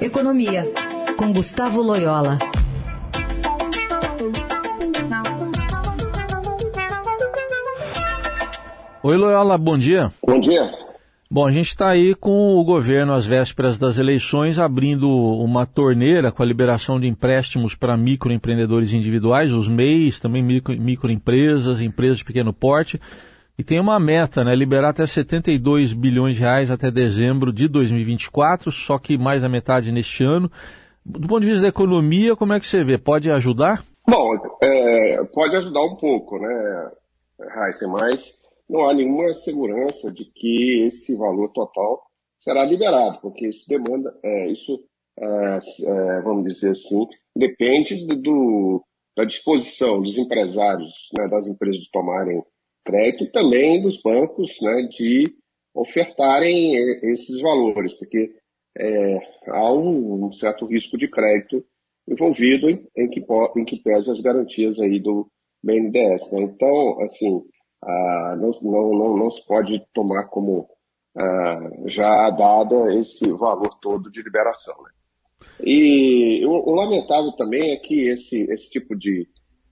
Economia, com Gustavo Loyola. Oi, Loyola, bom dia. Bom dia. Bom, a gente está aí com o governo às vésperas das eleições abrindo uma torneira com a liberação de empréstimos para microempreendedores individuais, os MEIs, também micro, microempresas, empresas de pequeno porte. E tem uma meta, né? Liberar até 72 bilhões de reais até dezembro de 2024, só que mais da metade neste ano. Do ponto de vista da economia, como é que você vê? Pode ajudar? Bom, é, pode ajudar um pouco, né, Raíssa, mas não há nenhuma segurança de que esse valor total será liberado, porque isso demanda, é, isso, é, é vamos dizer assim, depende do, da disposição dos empresários, né, das empresas tomarem crédito e também dos bancos né, de ofertarem esses valores, porque é, há um, um, certo risco de crédito envolvido em, em, que, em que pese as garantias aí do BNDES. Né? Então, assim, ah, não, não, não, não, se pode tomar como ah, já dado esse valor todo de liberação. Né? E o, o, lamentável também é que esse, esse tipo de,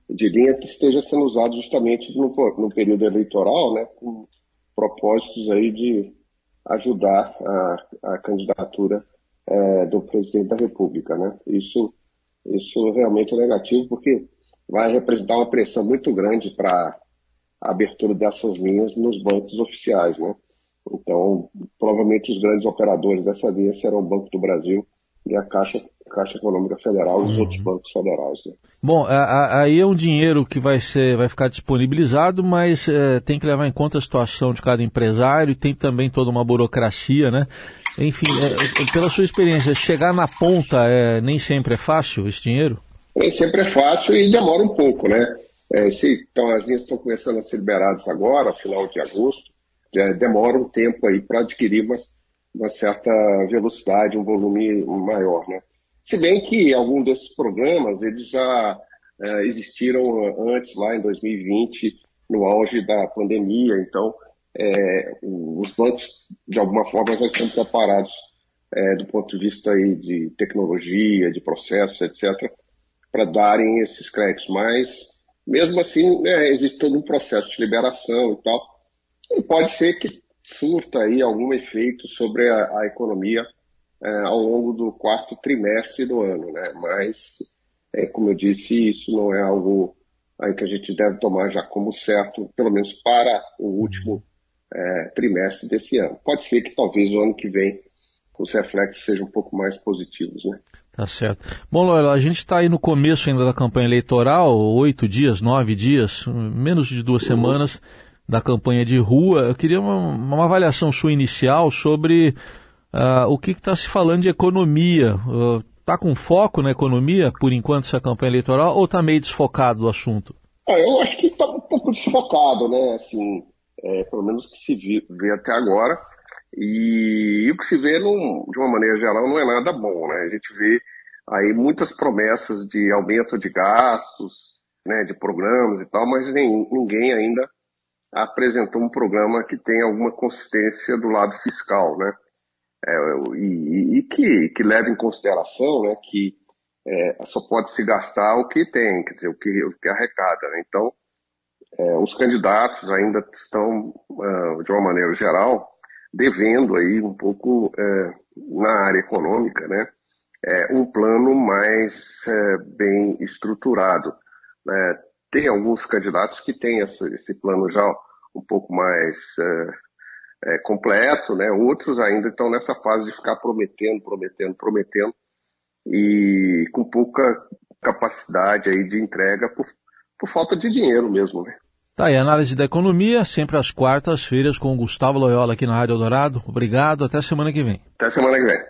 de linha que esteja sendo usado justamente no, no período eleitoral, né, com propósitos aí de ajudar a, a candidatura é, do presidente da República. Né? Isso, isso realmente é negativo, porque vai representar uma pressão muito grande para a abertura dessas linhas nos bancos oficiais, né? Então, provavelmente os grandes operadores dessa linha serão o Banco do Brasil e a Caixa, Caixa Econômica Federal e os uhum. outros bancos federais. Né? Bom, aí é um dinheiro que vai, ser, vai ficar disponibilizado, mas é, tem que levar em conta a situação de cada empresário, tem também toda uma burocracia, né? Enfim, é, é, pela sua experiência, chegar na ponta é, nem sempre é fácil esse dinheiro? Nem sempre é fácil e demora um pouco, né? Se, então, as linhas estão começando a ser liberadas agora, final de agosto, demora um tempo aí para adquirir uma, uma, certa velocidade, um volume maior, né? Se bem que algum desses programas, eles já é, existiram antes, lá em 2020, no auge da pandemia, então é, os bancos, de alguma forma, já estão preparados é, do ponto de vista aí de tecnologia, de processos, etc., para darem esses créditos, mas mesmo assim, né, existe todo um processo de liberação e tal. E pode ser que surta aí algum efeito sobre a, a economia é, ao longo do quarto trimestre do ano, né? Mas, é, como eu disse, isso não é algo aí que a gente deve tomar já como certo, pelo menos para o último é, trimestre desse ano. Pode ser que talvez o ano que vem os reflexos sejam um pouco mais positivos, né? Tá certo. Bom, Loyola, a gente está aí no começo ainda da campanha eleitoral, oito dias, nove dias, menos de duas semanas da campanha de rua. Eu queria uma, uma avaliação sua inicial sobre uh, o que está se falando de economia. Está uh, com foco na economia, por enquanto, essa campanha eleitoral, ou está meio desfocado do assunto? Ah, eu acho que está um pouco desfocado, né? Assim, é, pelo menos que se vê até agora. E, o que se vê, num, de uma maneira geral, não é nada bom, né? A gente vê aí muitas promessas de aumento de gastos, né, de programas e tal, mas nem, ninguém ainda apresentou um programa que tenha alguma consistência do lado fiscal, né? É, e, e que, que leve em consideração né, que é, só pode se gastar o que tem, quer dizer, o que, o que arrecada. Né? Então, é, os candidatos ainda estão, uh, de uma maneira geral, devendo aí um pouco é, na área econômica, né, é, um plano mais é, bem estruturado. Né. Tem alguns candidatos que têm esse, plano já um pouco mais é, é, completo, né, outros ainda estão nessa fase de ficar prometendo, prometendo, prometendo e com pouca capacidade aí de entrega por, por falta de dinheiro mesmo, né. Tá aí, análise da economia, sempre às quartas-feiras com o Gustavo Loyola aqui na Rádio Dourado. Obrigado, até semana que vem. Até semana que vem.